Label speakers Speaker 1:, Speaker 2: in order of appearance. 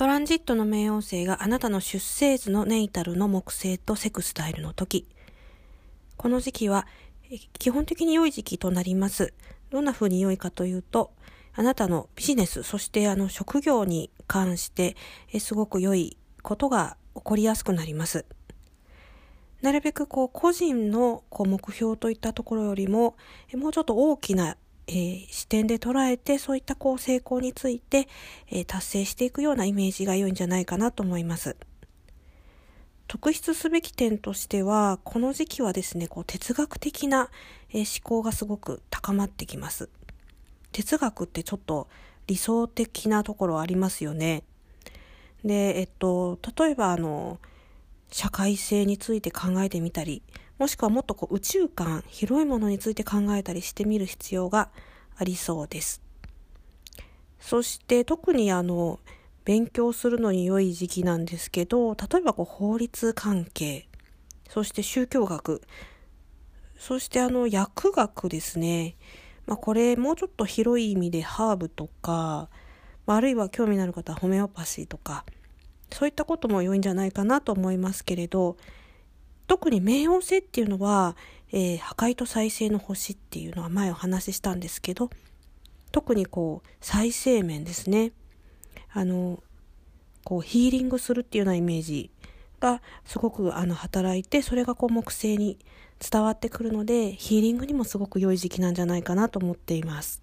Speaker 1: トランジットの冥王星があなたの出生図のネイタルの木星とセクスタイルの時。この時期は基本的に良い時期となります。どんな風に良いかというと、あなたのビジネス、そしてあの職業に関してすごく良いことが起こりやすくなります。なるべくこう個人のこう目標といったところよりも、もうちょっと大きな、えー、視点で捉えて、そういったこう成功について、えー、達成していくようなイメージが良いんじゃないかなと思います。特筆すべき点としては、この時期はですね、こう哲学的な、え思考がすごく高まってきます。哲学ってちょっと理想的なところありますよね。で、えっと、例えばあの、社会性について考えてみたり、もしくはもっとこう宇宙観、広いものについて考えたりしてみる必要がありそうです。そして特にあの、勉強するのに良い時期なんですけど、例えばこう法律関係、そして宗教学、そしてあの薬学ですね。まあこれもうちょっと広い意味でハーブとか、あるいは興味のある方はホメオパシーとか、そういったことも良いんじゃないかなと思いますけれど、特に冥王星っていうのは、えー、破壊と再生の星っていうのは前お話ししたんですけど、特にこう、再生面ですね。あの、こう、ヒーリングするっていうようなイメージがすごくあの働いて、それがこう木星に伝わってくるので、ヒーリングにもすごく良い時期なんじゃないかなと思っています。